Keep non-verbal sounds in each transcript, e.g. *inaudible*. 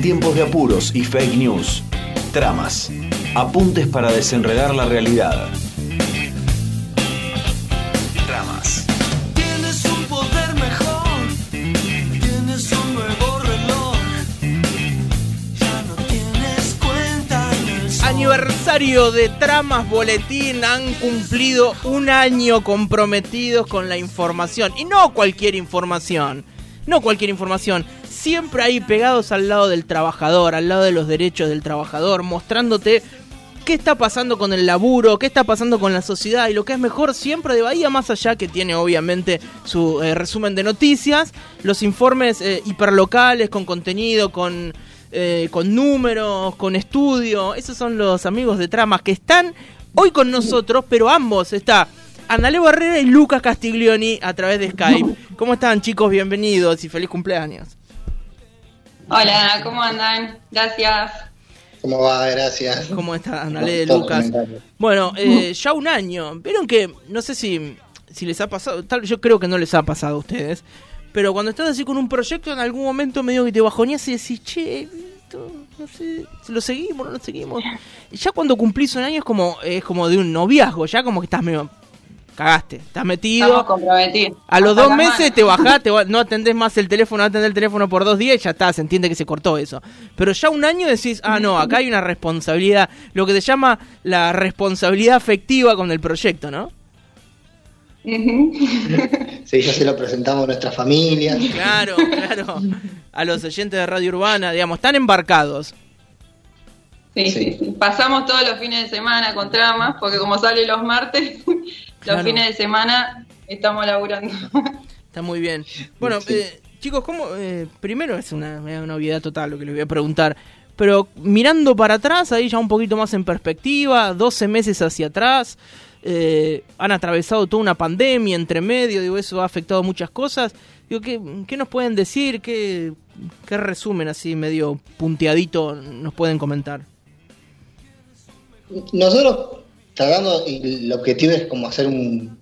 En tiempos de apuros y fake news, tramas, apuntes para desenredar la realidad. Tramas. Tienes un poder mejor, tienes un nuevo reloj. Ya no tienes cuenta en el sol. Aniversario de Tramas Boletín han cumplido un año comprometidos con la información. Y no cualquier información. No cualquier información. Siempre ahí pegados al lado del trabajador, al lado de los derechos del trabajador, mostrándote qué está pasando con el laburo, qué está pasando con la sociedad y lo que es mejor siempre de Bahía más allá que tiene obviamente su eh, resumen de noticias, los informes eh, hiperlocales con contenido, con, eh, con números, con estudio, esos son los amigos de Tramas que están hoy con nosotros, pero ambos está Andale Barrera y Lucas Castiglioni a través de Skype. ¿Cómo están chicos? Bienvenidos y feliz cumpleaños. Hola, ¿cómo andan? Gracias. ¿Cómo va? Gracias. ¿Cómo está Andale, Lucas? Bueno, eh, ya un año. Vieron que, no sé si, si les ha pasado, tal, yo creo que no les ha pasado a ustedes, pero cuando estás así con un proyecto, en algún momento medio que te bajoneas y decís, che, esto, no sé, si lo seguimos no lo seguimos. Y ya cuando cumplís un año es como, es como de un noviazgo, ya como que estás medio, cagaste, estás metido. Estamos comprometidos. A los Hasta dos meses mano. te bajás, te no atendés más el teléfono, no atendés el teléfono por dos días y ya está, se entiende que se cortó eso. Pero ya un año decís, ah, no, acá hay una responsabilidad, lo que se llama la responsabilidad afectiva con el proyecto, ¿no? Sí, ya se lo presentamos a nuestra familia. Claro, claro. A los oyentes de Radio Urbana, digamos, están embarcados. Sí, sí, Sí. sí. Pasamos todos los fines de semana con tramas, porque como sale los martes, Claro. los fines de semana estamos laburando. *laughs* Está muy bien. Bueno, Sí. eh, chicos, ¿cómo? eh, primero es una, una obviedad total lo que les voy a preguntar. Pero mirando para atrás, ahí ya un poquito más en perspectiva, 12 meses hacia atrás, eh, han atravesado toda una pandemia entre medio, digo, eso ha afectado muchas cosas. Digo, ¿qué, qué nos pueden decir? ¿Qué, ¿Qué resumen así medio punteadito nos pueden comentar? Nosotros tratando, y el objetivo es como hacer un,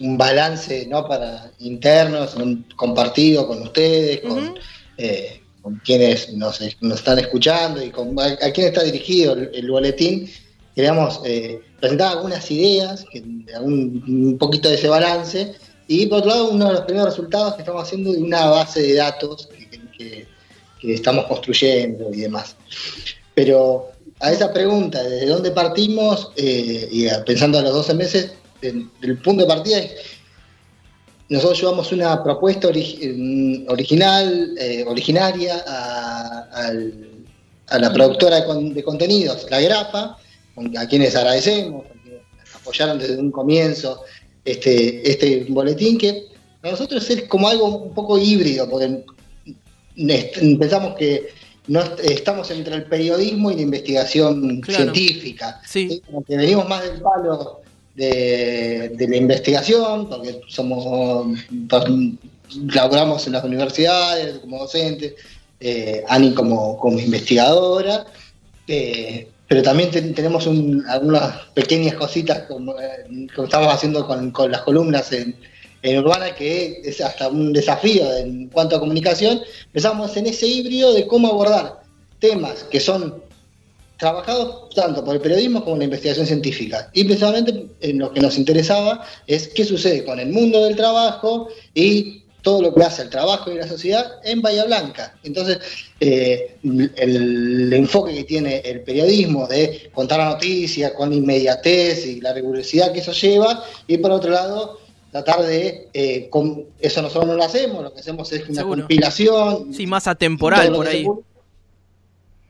un balance, ¿no? Para internos, un compartido con ustedes, con, Ujú. eh, con quienes nos, nos están escuchando y con a, a quién está dirigido el, el boletín. Queríamos eh, presentar algunas ideas, que, un, un poquito de ese balance, y por otro lado, uno de los primeros resultados que estamos haciendo de una base de datos que- que- que estamos construyendo y demás. Pero a esa pregunta, ¿desde dónde partimos? Eh, y pensando a los 12 meses, el, punto de partida es, nosotros llevamos una propuesta mm, original, eh, originaria a, la productora de, con- de contenidos, La Grapa, a quienes agradecemos, a quienes apoyaron desde un comienzo este, este boletín, que para nosotros es como algo un poco híbrido, porque pensamos que no est- estamos entre el periodismo y la investigación Claro. científica. Sí. Como que venimos más del palo de, de la investigación, porque somos laboramos en las universidades como docentes, eh, Ani como, como investigadora, eh, pero también ten- tenemos un- algunas pequeñas cositas como, eh, como estamos haciendo con, con las columnas en, en Urbana, que es hasta un desafío en cuanto a comunicación. Empezamos en ese híbrido de cómo abordar temas que son trabajados tanto por el periodismo como la investigación científica. Y precisamente en lo que nos interesaba es qué sucede con el mundo del trabajo y todo lo que hace el trabajo y la sociedad en Bahía Blanca. Entonces, eh, el, el enfoque que tiene el periodismo de contar la noticia con inmediatez y la rigurosidad que eso lleva, y por otro lado, tratar de, eh, con- eso nosotros no lo hacemos, lo que hacemos es una Seguro. compilación. Sí, más atemporal por ahí.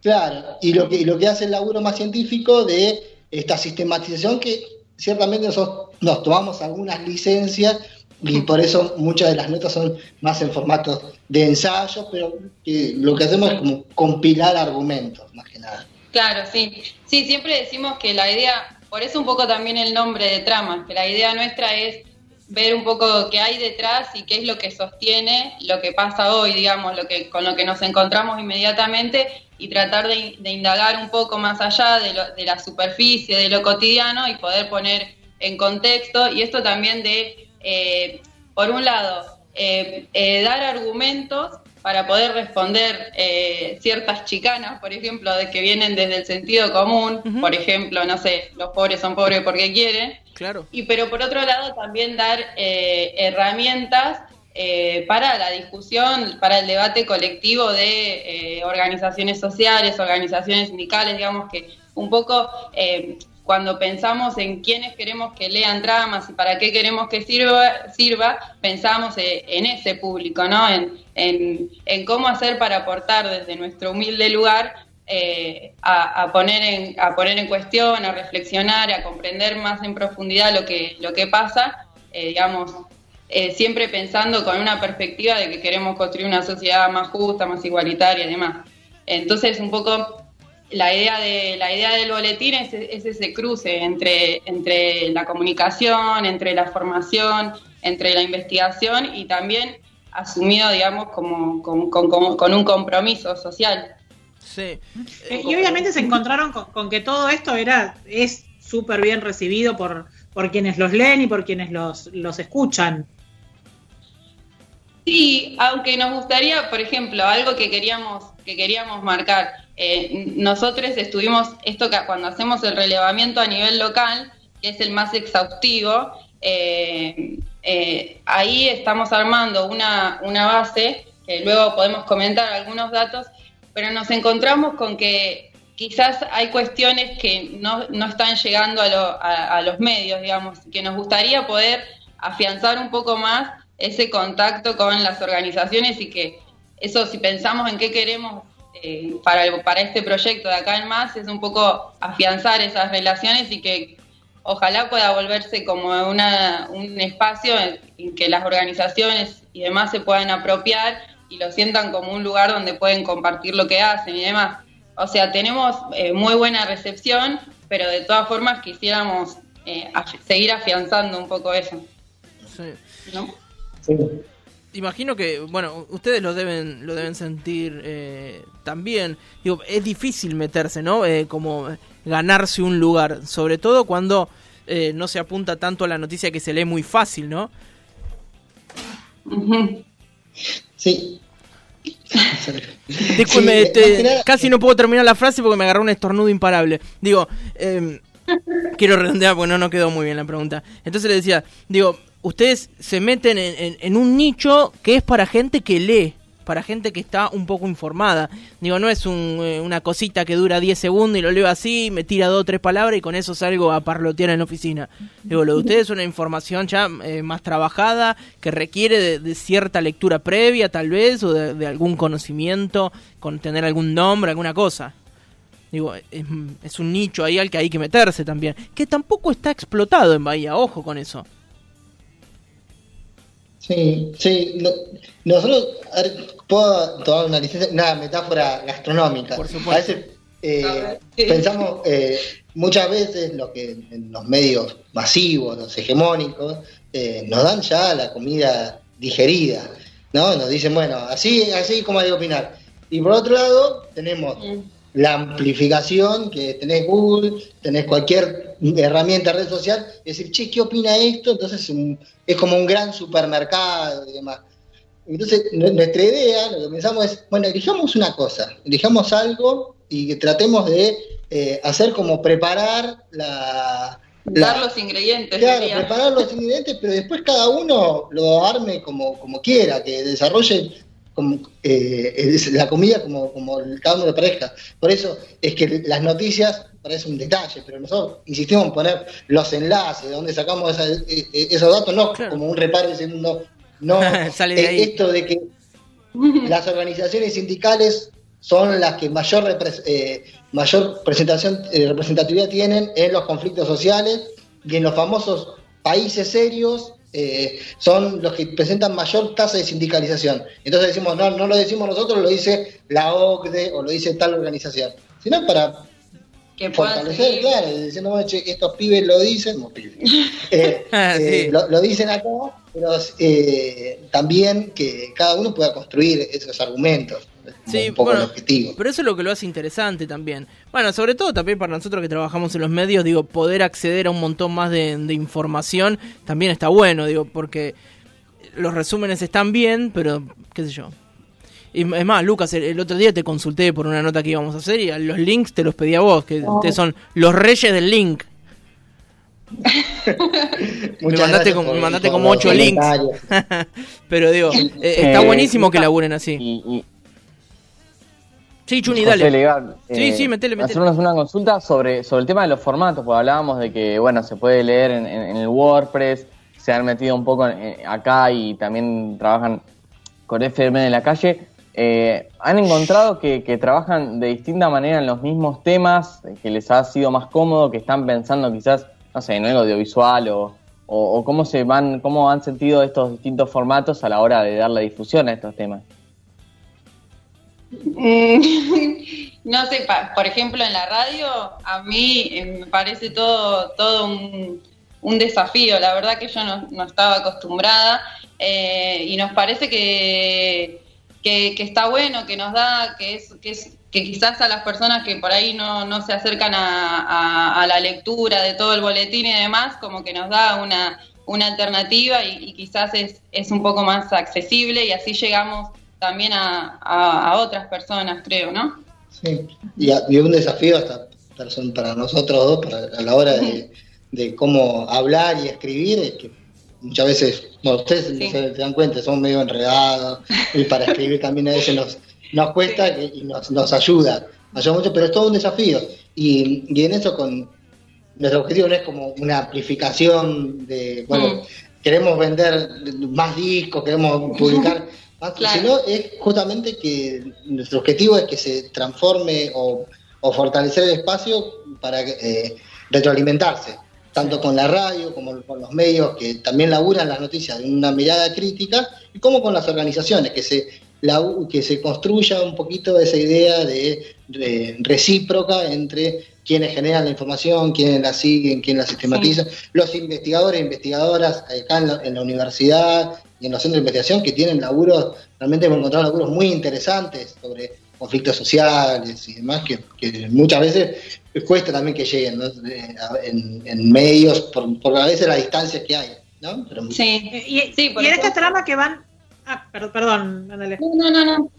Claro, y lo que, y lo que hace el laburo más científico de esta sistematización que ciertamente nosotros nos tomamos algunas licencias y por eso muchas de las notas son más en formato de ensayo, pero que lo que hacemos es como compilar argumentos, más que nada. Claro, sí. Sí, siempre decimos que la idea, por eso un poco también el nombre de tramas, que la idea nuestra es ver un poco qué hay detrás y qué es lo que sostiene lo que pasa hoy, digamos, lo que con lo que nos encontramos inmediatamente y tratar de, indagar un poco más allá de, lo- de la superficie, de lo cotidiano y poder poner en contexto. Y esto también de, eh, por un lado, eh, eh, dar argumentos para poder responder eh, ciertas chicanas, por ejemplo, de que vienen desde el sentido común, por ejemplo, no sé, los pobres son pobres porque quieren, Claro. y pero por otro lado también dar eh, herramientas eh, para la discusión, para el debate colectivo de eh, organizaciones sociales, organizaciones sindicales, digamos que un poco eh, cuando pensamos en quiénes queremos que lean tramas y para qué queremos que sirva, pensamos eh, en ese público, ¿no? En, cómo hacer para aportar desde nuestro humilde lugar eh, a, poner en, a poner en cuestión, a reflexionar, a comprender más en profundidad lo que, lo que pasa, eh, digamos, siempre pensando con una perspectiva de que queremos construir una sociedad más justa, más igualitaria y demás. Entonces, un poco la idea de la idea del boletín es, es ese cruce entre, entre la comunicación, entre la formación, entre la investigación y también asumido, digamos, como, con, con- con- con un compromiso social. Sí. Eh, y obviamente se encontraron con, con que todo esto era es súper bien recibido por, por quienes los leen y por quienes los, los escuchan. Sí, aunque nos gustaría, por ejemplo, algo que queríamos que queríamos marcar. eh, nosotros estuvimos esto que cuando hacemos el relevamiento a nivel local, que es el más exhaustivo, eh, eh, ahí estamos armando una, una base que luego podemos comentar algunos datos, pero nos encontramos con que quizás hay cuestiones que no, no están llegando a, lo- a- a los medios, digamos, que nos gustaría poder afianzar un poco más ese contacto con las organizaciones y que eso si pensamos en qué queremos eh, para, el- para este proyecto de acá en más, es un poco afianzar esas relaciones y que ojalá pueda volverse como una, un espacio en, que las organizaciones y demás se puedan apropiar y lo sientan como un lugar donde pueden compartir lo que hacen y demás. O sea, tenemos eh, muy buena recepción, pero de todas formas quisiéramos eh, seguir afianzando un poco eso. sí. ¿no? Sí. Imagino que, bueno, ustedes lo deben, lo deben sentir eh, también. Digo, es difícil meterse, ¿no? Eh, como ganarse un lugar, sobre todo cuando eh, no se apunta tanto a la noticia que se lee muy fácil, ¿no? Sí. Disculpe, Sí, te- más que nada- casi no puedo terminar la frase porque me agarró un estornudo imparable. Digo, eh, quiero redondear porque no, no quedó muy bien la pregunta. Entonces le decía, digo, ustedes se meten en, un nicho que es para gente que lee, para gente que está un poco informada. Digo, no es un, eh, una cosita que dura 10 segundos y lo leo así, me tira dos o tres palabras y con eso salgo a parlotear en la oficina. Digo, lo de ustedes es una información ya eh, más trabajada, que requiere de, cierta lectura previa tal vez, o de, de algún conocimiento, con tener algún nombre, alguna cosa. Digo, es, es un nicho ahí al que hay que meterse también, que tampoco está explotado en Bahía, ojo con eso. Sí, sí. no- nosotros, a ver, puedo tomar una licencia, una metáfora gastronómica. Por supuesto. A veces eh, A ver, sí. pensamos, eh, muchas veces lo que en los medios masivos, los hegemónicos, eh, nos dan ya la comida digerida, ¿no? Nos dicen, bueno, así, así como hay que opinar. Y por otro lado, tenemos la amplificación, que tenés Google, tenés cualquier herramienta, red social, y decir, che, ¿qué opina esto? Entonces un- es como un gran supermercado y demás. Entonces, nu- nuestra idea, lo que pensamos es, bueno, elijamos una cosa, elijamos algo y que tratemos de eh, hacer como preparar la... la- Dar los ingredientes. Claro, sería. preparar los ingredientes, pero después cada uno lo arme como, como quiera, que desarrolle como, eh, es la comida como, como el- cada uno le parezca. Por eso es que las noticias parece un detalle, pero nosotros insistimos en poner los enlaces, de donde sacamos esa- eh, eh, esos datos, no Claro. como un reparo diciendo, no, *laughs* Sale de eh, ahí. esto de que *laughs* las organizaciones sindicales son las que mayor repres- eh, mayor presentación eh, representatividad tienen en los conflictos sociales y en los famosos países serios eh, son los que presentan mayor tasa de sindicalización. Entonces decimos, no, no lo decimos nosotros, lo dice la OCDE o lo dice tal organización, sino para que fortalecer, claro, diciendo, bueno, che, estos pibes lo dicen, no, pibes, *laughs* eh, Ah, eh, sí. lo, lo dicen acá, pero eh, también que cada uno pueda construir esos argumentos, Sí, un poco bueno, el objetivo. Pero eso es lo que lo hace interesante también. Bueno, sobre todo también para nosotros que trabajamos en los medios, digo, poder acceder a un montón más de, de información también está bueno, digo, porque los resúmenes están bien, pero qué sé yo. Y es más, Lucas, el, el otro día te consulté por una nota que íbamos a hacer y a los links te los pedí a vos, que ustedes son los reyes del link. *laughs* Me mandaste, gracias como, me mandaste por como los ocho links. comentarios. *laughs* Pero digo, eh, está Eh, buenísimo que laburen así. Sí, Chuni, José dale. Sí, sí, metele, metele. Hacernos una consulta sobre, sobre el tema de los formatos, porque hablábamos de que, bueno, se puede leer en, en- en el WordPress, se han metido un poco en- acá y también trabajan con FM de la calle. Eh, ¿Han encontrado que, que trabajan de distinta manera en los mismos temas, que les ha sido más cómodo, que están pensando quizás, no sé, en algo audiovisual o, o, o cómo se van, cómo han sentido estos distintos formatos a la hora de darle difusión a estos temas? *laughs* No sé, por ejemplo, en la radio, a mí eh, me parece todo, todo un, desafío. La verdad que yo no, estaba acostumbrada eh, y nos parece que, que, está bueno, que nos da, que es, que es que quizás a las personas que por ahí no, no se acercan a la lectura de todo el boletín y demás, como que nos da una, una alternativa y, y quizás es, es un poco más accesible y así llegamos también a, a- a otras personas, creo, ¿no? Sí. Y, a- y un desafío hasta para nosotros dos para, a la hora de, de cómo hablar y escribir es que muchas veces, bueno, ustedes Sí. se, se dan cuenta, son medio enredados y para escribir también a veces nos, nos cuesta que- y nos, nos ayuda, nos ayuda mucho, pero es todo un desafío. Y, y en eso con nuestro objetivo no es como una amplificación de, bueno, Mm. queremos vender más discos, queremos publicar Claro. sino es justamente que nuestro objetivo es que se transforme o, o fortalecer el espacio para eh, retroalimentarse, tanto con la radio como con los medios que también laburan las noticias de una mirada crítica, y como con las organizaciones, que se, la- que se construya un poquito esa idea de, de recíproca entre quienes generan la información, quienes la siguen, quienes la sistematizan, los investigadores e investigadoras acá en la, en la universidad y en los centros de investigación que tienen laburos, realmente hemos encontrado laburos muy interesantes sobre conflictos sociales y demás, que, que muchas veces cuesta también que lleguen ¿no? Eh, a- en, en medios, por, por a veces las distancias que hay. ¿no? Pero- Sí. Y, Sí, y en esta trama que van. Ah, per- perdón, ándale. No, no, no, no.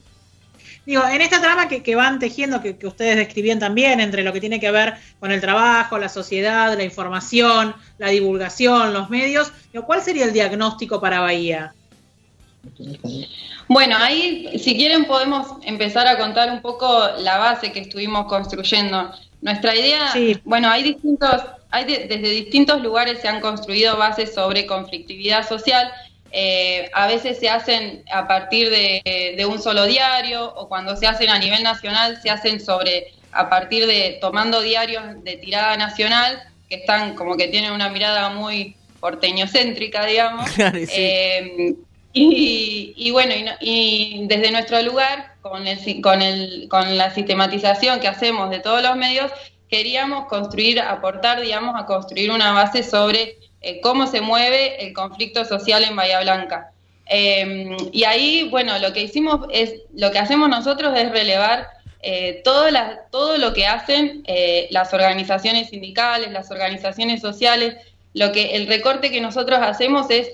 Digo, en esta trama que, que van tejiendo, que, que ustedes describían también, entre lo que tiene que ver con el trabajo, la sociedad, la información, la divulgación, los medios, digo, ¿cuál sería el diagnóstico para Bahía? Bueno, ahí, si quieren, podemos empezar a contar un poco la base que estuvimos construyendo. Nuestra idea, Sí. bueno, hay distintos, hay de- desde distintos lugares se han construido bases sobre conflictividad social. Eh, a veces se hacen a partir de, de un solo diario o cuando se hacen a nivel nacional se hacen sobre a partir de tomando diarios de tirada nacional que están como que tienen una mirada muy porteñocéntrica, digamos. *laughs* Claro, sí. Eh, y, y bueno, y, y desde nuestro lugar, con, el, con, el, con la sistematización que hacemos de todos los medios, queríamos construir, aportar, digamos, a construir una base sobre eh, cómo se mueve el conflicto social en Bahía Blanca. Eh, y ahí, bueno, lo que hicimos es, lo que hacemos nosotros es relevar eh, todo, todo lo que hacen eh, las organizaciones sindicales, las organizaciones sociales, lo que el recorte que nosotros hacemos es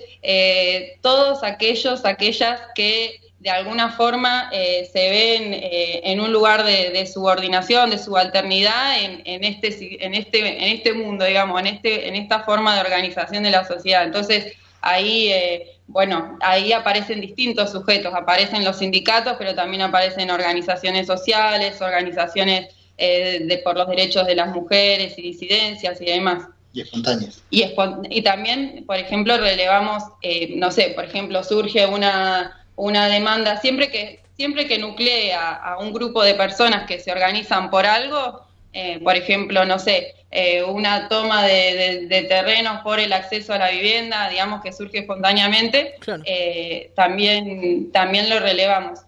todos aquellos, aquellas que de alguna forma eh, se ven eh, en un lugar de, de subordinación, de subalternidad en, en este en este en este mundo, digamos, en este en esta forma de organización de la sociedad. Entonces ahí eh, bueno, ahí aparecen distintos sujetos, aparecen los sindicatos, pero también aparecen organizaciones sociales, organizaciones eh, de por los derechos de las mujeres y disidencias y demás. Y espontáneas. Y, y también, por ejemplo, relevamos, eh, no sé, por ejemplo, surge una, una demanda, siempre que, siempre que nuclea a un grupo de personas que se organizan por algo, eh, por ejemplo, no sé, eh, una toma de, de- de terrenos por el acceso a la vivienda, digamos que surge espontáneamente, Claro. eh, también, también lo relevamos.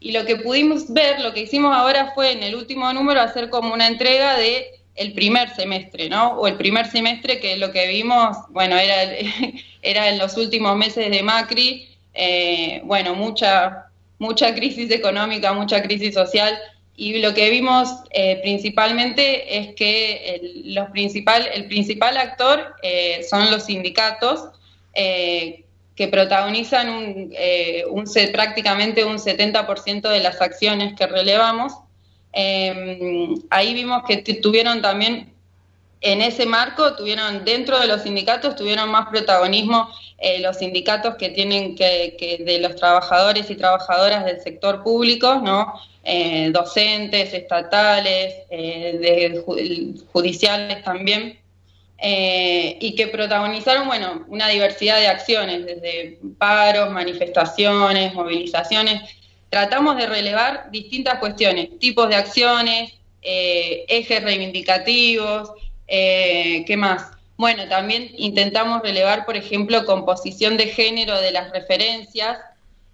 Y lo que pudimos ver, lo que hicimos ahora fue en el último número hacer como una entrega de el primer semestre, ¿no? O el primer semestre que lo que vimos, bueno, era, el- *laughs* era en los últimos meses de Macri, eh, bueno, mucha, mucha crisis económica, mucha crisis social, y lo que vimos eh, principalmente es que el, los principal, el principal actor eh, son los sindicatos, que protagonizan un, un prácticamente un 70% de las acciones que relevamos. Ahí vimos que tu- tuvieron también, en ese marco, tuvieron dentro de los sindicatos, tuvieron más protagonismo eh, los sindicatos que tienen que, que de los trabajadores y trabajadoras del sector público, ¿no? Eh, docentes, estatales, eh, judiciales también y que protagonizaron, bueno, una diversidad de acciones, desde paros, manifestaciones, movilizaciones. Tratamos de relevar distintas cuestiones, tipos de acciones, ejes reivindicativos, eh, ¿qué más? Bueno, también intentamos relevar, por ejemplo, composición de género de las referencias.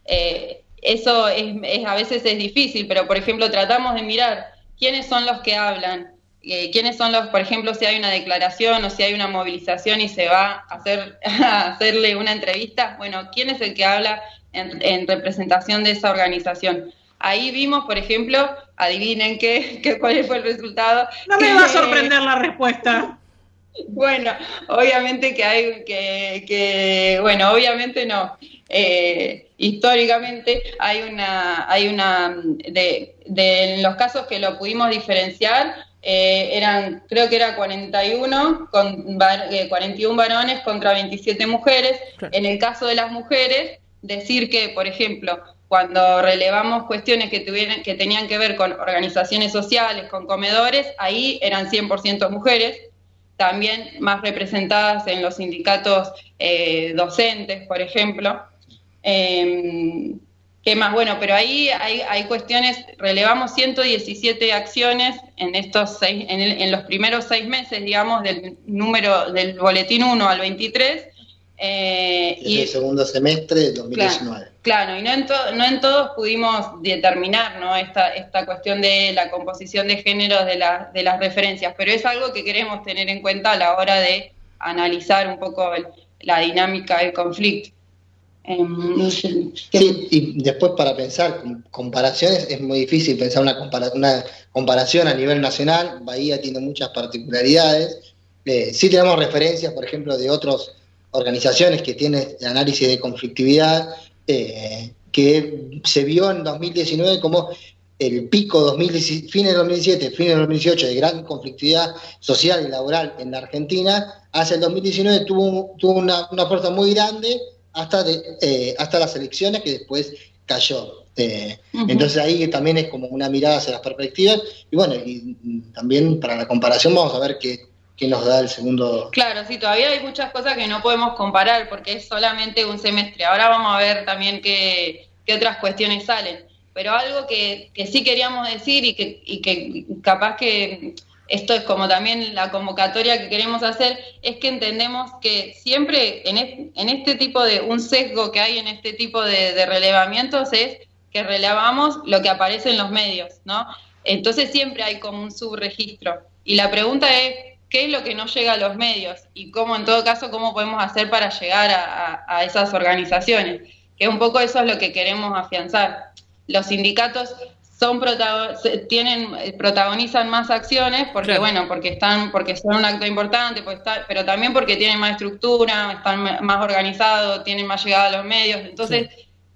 Eh, eso es, a veces es difícil, pero por ejemplo tratamos de mirar quiénes son los que hablan, eh, quiénes son los, por ejemplo, si hay una declaración o si hay una movilización y se va a, hacer, *laughs* a hacerle una entrevista, bueno, quién es el que habla en, en representación de esa organización. Ahí vimos, por ejemplo, adivinen qué, *laughs* qué cuál fue el resultado. No me va a sorprender la respuesta. Bueno, obviamente que hay que, que bueno, obviamente no. Eh, históricamente hay una, hay una, de, de en los casos que lo pudimos diferenciar, eh, eran, creo que era 41, con, eh, 41 varones contra 27 mujeres. Claro. En el caso de las mujeres, decir que, por ejemplo, cuando relevamos cuestiones que, tuvieran, que tenían que ver con organizaciones sociales, con comedores, ahí eran 100% mujeres también más representadas en los sindicatos eh, docentes, por ejemplo. Eh, ¿Qué más? Bueno, pero ahí hay, hay cuestiones, relevamos 117 acciones en estos seis, en, el- en los primeros seis meses, digamos, del número del boletín 1 al 23. Eh, Es y el segundo semestre de 2019. Claro, y no en, to- no en todos pudimos determinar ¿no? esta, esta cuestión de la composición de género de, la- de las referencias, pero es algo que queremos tener en cuenta a la hora de analizar un poco el- la dinámica del conflicto. Em, no sé, ¿qué- Sí, y después para pensar com- comparaciones es muy difícil pensar una, compara- una comparación a nivel nacional. Bahía tiene muchas particularidades. Eh, sí tenemos referencias, por ejemplo, de otras organizaciones que tienen análisis de conflictividad, eh, que se vio en 2019 como el pico 2017, fines de 2017, fines de 2018 de gran conflictividad social y laboral en la Argentina, hacia el 2019 tuvo, tuvo una, una fuerza muy grande hasta, de, eh, hasta las elecciones que después cayó. Eh. Entonces ahí también es como una mirada hacia las perspectivas y bueno, y mm, también para la comparación vamos a ver qué, qué nos da el segundo... Claro, sí, todavía hay muchas cosas que no podemos comparar porque es solamente un semestre. Ahora vamos a ver también qué, otras cuestiones salen. Pero algo que, que sí queríamos decir y que, que capaz que esto es como también la convocatoria que queremos hacer, es que entendemos que siempre en este tipo de, un sesgo que hay en este tipo de, de relevamientos es que relevamos lo que aparece en los medios, ¿no? Entonces siempre hay como un subregistro. Y la pregunta es, ¿qué es lo que no llega a los medios? Y cómo, en todo caso, cómo podemos hacer para llegar a, a- a esas organizaciones. Que un poco eso es lo que queremos afianzar. Los sindicatos son tienen eh, protagonizan más acciones porque Claro. bueno porque están porque son un acto importante porque está- pero también porque tienen más estructura están más organizados tienen más llegada a los medios entonces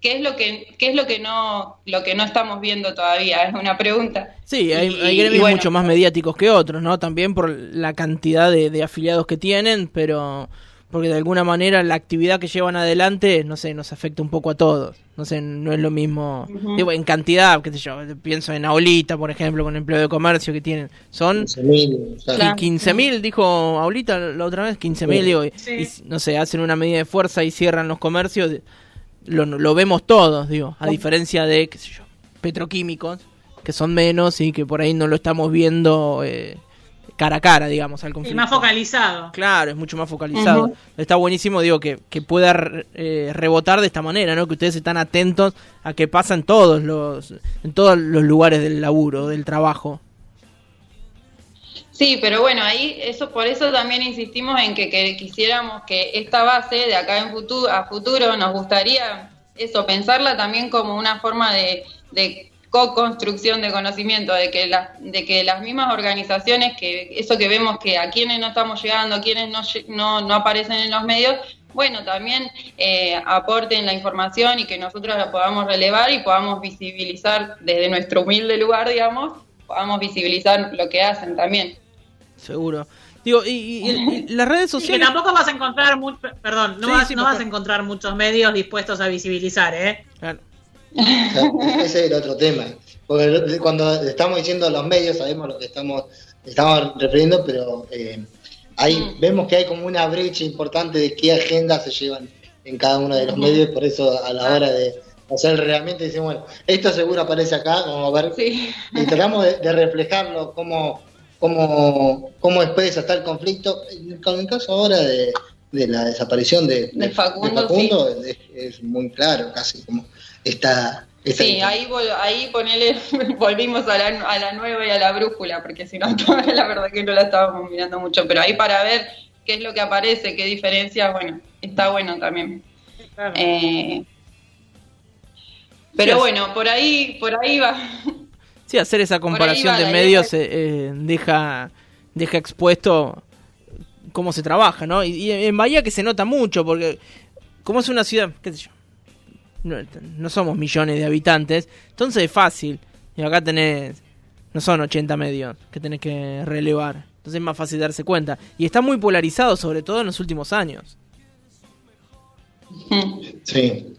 qué es lo que qué es lo que no lo que no estamos viendo todavía es una pregunta Sí, hay, Y- hay gremios bueno. mucho más mediáticos que otros, ¿no? También por la cantidad de, de afiliados que tienen, pero porque de alguna manera la actividad que llevan adelante, no sé, nos afecta un poco a todos. No sé, no es lo mismo. Digo, en cantidad, qué sé yo, pienso en Aulita, por ejemplo, con empleo de comercio que tienen. Son 15.000, o sea, Claro. 15.000, dijo Aulita la otra vez, 15.000, Sí. digo, y- Sí. y, no sé, hacen una medida de fuerza y cierran los comercios, lo, lo vemos todos, digo, a diferencia de, qué sé yo, petroquímicos, que son menos y que por ahí no lo estamos viendo eh, cara a cara, digamos, al Y conflicto. más focalizado. Claro, es mucho más focalizado. Está buenísimo, digo, que, que pueda re- eh, rebotar de esta manera, ¿no? Que ustedes están atentos a que pasa en todos los, en todos los lugares del laburo, del trabajo. Sí, pero bueno, ahí eso por eso también insistimos en que, que quisiéramos que esta base de acá en futuro a futuro nos gustaría eso pensarla también como una forma de, de co-construcción de conocimiento, de que las de que las mismas organizaciones que eso que vemos que a quienes no estamos llegando, a quienes no no, no aparecen en los medios, bueno, también eh, aporten la información y que nosotros la podamos relevar y podamos visibilizar desde nuestro humilde lugar, digamos, podamos visibilizar lo que hacen también. Seguro. Digo, y, y- y *laughs* las redes Sí, que sociales. tampoco vas a encontrar mucho, perdón, no, Sí, vas, sí, no vas a encontrar muchos medios dispuestos a visibilizar, ¿eh? Claro. Ese es el otro tema. Porque cuando estamos diciendo los medios, sabemos lo que estamos, estamos refiriendo, pero eh, ahí Mm. vemos que hay como una brecha importante de qué agendas se llevan en cada uno de los medios, por eso a la hora de hacer realmente decimos, bueno, esto seguro aparece acá, vamos a ver, Sí. y tratamos de, de reflejarlo, cómo, cómo, cómo expresa está el conflicto. Con el caso ahora de, de la desaparición de, De Facundo, Facundo, es, es muy claro, casi como esta Sí, ahí, vol- ahí ponele, *laughs* volvimos a la, a la nueva y a la brújula, porque si no, *laughs* la verdad que no la estábamos mirando mucho, pero ahí para ver qué es lo que aparece, qué diferencias, bueno, está bueno también. Claro. Eh, pero bueno, por ahí, por ahí va. *laughs* Sí, hacer esa comparación de medios eh, eh, deja, deja expuesto cómo se trabaja, ¿no? Y, y en Bahía que se nota mucho, porque como es una ciudad, qué sé yo, no, no somos millones de habitantes, entonces es fácil. Y acá tenés, no son 80 medios que tenés que relevar. Entonces es más fácil darse cuenta. Y está muy polarizado, sobre todo en los últimos años. Sí,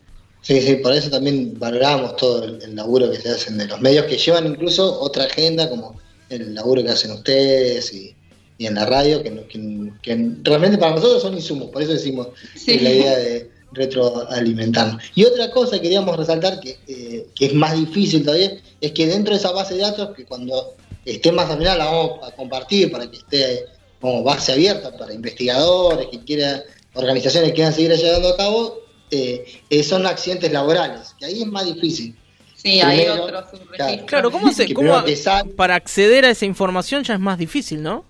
sí, sí, por eso también valoramos todo el, el laburo que se hacen de los medios que llevan incluso otra agenda, como el laburo que hacen ustedes y, y en la radio, que, no- que- que realmente para nosotros son insumos, por eso decimos Sí. la idea de retroalimentarnos. Y otra cosa que queríamos resaltar, que, eh, que es más difícil todavía, es que dentro de esa base de datos, que cuando esté más al final la vamos a compartir para que esté como base abierta para investigadores que quieran, organizaciones que quieran seguir llevando a cabo, eh, eh, son accidentes laborales, que ahí es más difícil. Sí, hay otros. Claro, ¿cómo se, cómo, para acceder a esa información ya es más difícil, ¿no?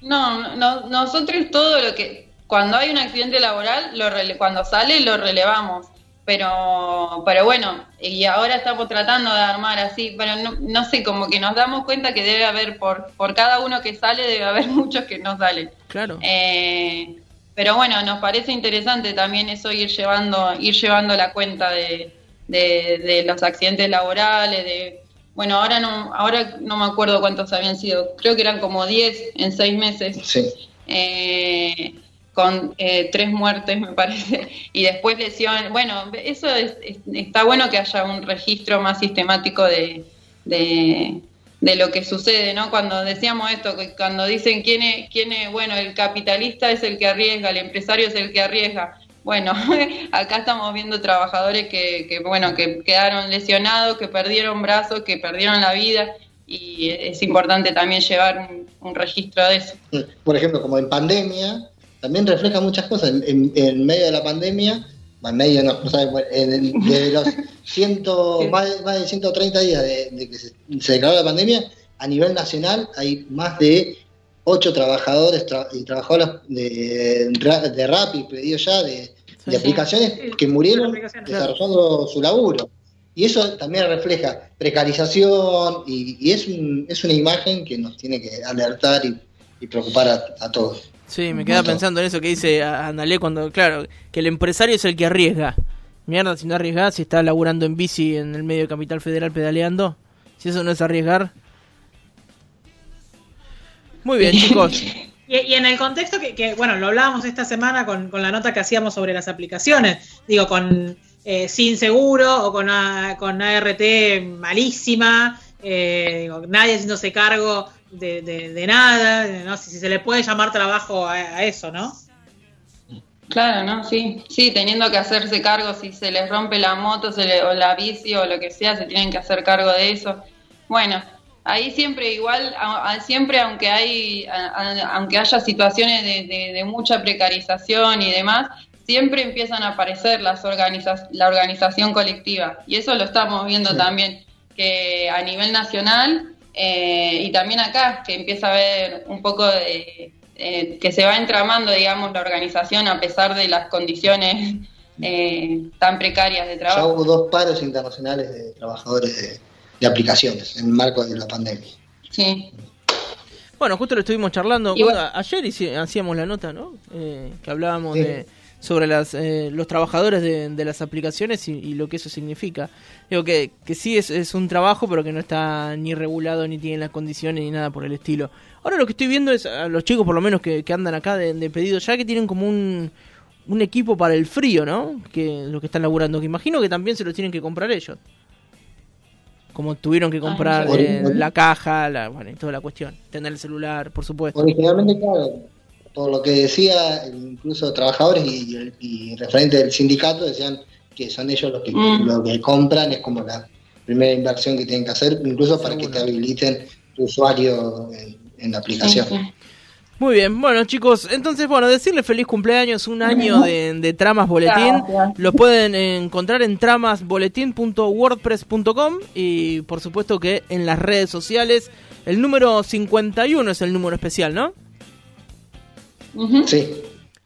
No, no, nosotros todo lo que cuando hay un accidente laboral, lo rele- cuando sale lo relevamos, pero pero bueno, y ahora estamos tratando de armar así, pero no, no sé, como que nos damos cuenta que debe haber por por cada uno que sale debe haber *laughs* muchos que no salen. Claro. Eh, pero bueno, nos parece interesante también eso ir llevando ir llevando la cuenta de, de, de los accidentes laborales, de bueno, ahora no ahora no me acuerdo cuántos habían sido, creo que eran como 10 en seis meses, Sí. eh, con eh, tres muertes me parece, *laughs* y después lesiones. Bueno, eso es- es- está bueno que haya un registro más sistemático de, de, de lo que sucede, ¿no? Cuando decíamos esto, cuando dicen quién es, quién es, bueno, el capitalista es el que arriesga, el empresario es el que arriesga. Bueno, *laughs* acá estamos viendo trabajadores que, que, bueno, que quedaron lesionados, que perdieron brazos, que perdieron la vida, y es importante también llevar un, un registro de eso. Por ejemplo, como en pandemia, también refleja muchas cosas. En- en medio de la pandemia, en medio, no, sabe, desde los ciento, *laughs* más, de, más de 130 días de, de que se, se declaró la pandemia, a nivel nacional hay más de 8 trabajadores tra- y trabajadoras de, de Rappi, pedido ya, de, de sí. aplicaciones Sí, que murieron aplicaciones. desarrollando su laburo. Y eso también refleja precarización y, y es, un- es una imagen que nos tiene que alertar y, y preocupar a, a todos. Sí, me quedaba pensando en eso que dice Andalé cuando, claro, que el empresario es el que arriesga. Mierda, si no arriesgás, si está laburando en bici en el medio de Capital Federal pedaleando, si eso no es arriesgar. Muy bien, *laughs* chicos. Y, y en el contexto que, que, bueno, lo hablábamos esta semana con, con la nota que hacíamos sobre las aplicaciones, digo, con eh, sin seguro o con, A- con ART malísima, eh, digo, nadie haciéndose cargo de, de- de nada, no sé si se le puede llamar trabajo a, a eso, ¿no? Claro, ¿no? Sí, sí, teniendo que hacerse cargo si se les rompe la moto se le- o la bici o lo que sea, se tienen que hacer cargo de eso. Bueno, ahí siempre igual, a- a- siempre aunque hay, a- a- aunque haya situaciones de, de- de mucha precarización y demás, siempre empiezan a aparecer las organiza la organización colectiva y eso lo estamos viendo Sí. también que a nivel nacional eh, y también acá que empieza a haber un poco de eh, que se va entramando, digamos, la organización a pesar de las condiciones eh, tan precarias de Ya trabajo. hubo dos paros internacionales de trabajadores de, de aplicaciones en el marco de la pandemia. Sí. Bueno, justo lo estuvimos charlando. Bueno- ayer hici- hacíamos la nota, ¿no? Eh, que hablábamos Sí. de sobre las, eh, los trabajadores de, de las aplicaciones y, y lo que eso significa. Digo que, que sí es, es un trabajo, pero que no está ni regulado, ni tiene las condiciones, ni nada por el estilo. Ahora lo que estoy viendo es a los chicos, por lo menos, que, que andan acá de, de pedido, ya que tienen como un, un equipo para el frío, ¿no? Que lo que están laburando, que imagino que también se lo tienen que comprar ellos. Como tuvieron que comprar sí. eh, la caja, la, bueno, y toda la cuestión. Tener el celular, por supuesto. Originalmente, claro, por lo que decía, incluso trabajadores y, y referentes del sindicato decían que son ellos los que, Mm. lo que compran, es como la primera inversión que tienen que hacer, incluso para que te habiliten tu usuario en, en la aplicación. Sí, sí. Muy bien, bueno chicos, entonces bueno, decirle feliz cumpleaños, un año de, de Tramas Boletín, Gracias. lo pueden encontrar en tramasboletín.wordpress.com y por supuesto que en las redes sociales, el número 51 es el número especial, ¿no? Sí.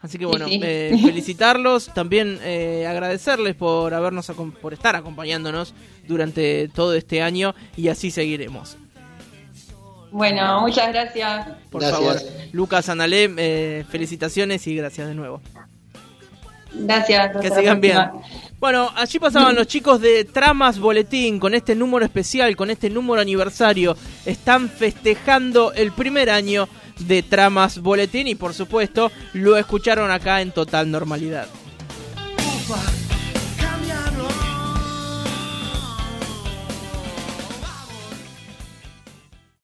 Así que bueno, Sí, eh, *laughs* felicitarlos, también eh, agradecerles por habernos por estar acompañándonos durante todo este año y así seguiremos. Bueno, muchas gracias. Por Gracias. favor, Lucas Analé, eh, felicitaciones y gracias de nuevo. Gracias. Que sigan bien. Bueno, allí pasaban los chicos de Tramas Boletín con este número especial, con este número aniversario. Están festejando el primer año de Tramas Boletín y por supuesto lo escucharon acá en total normalidad.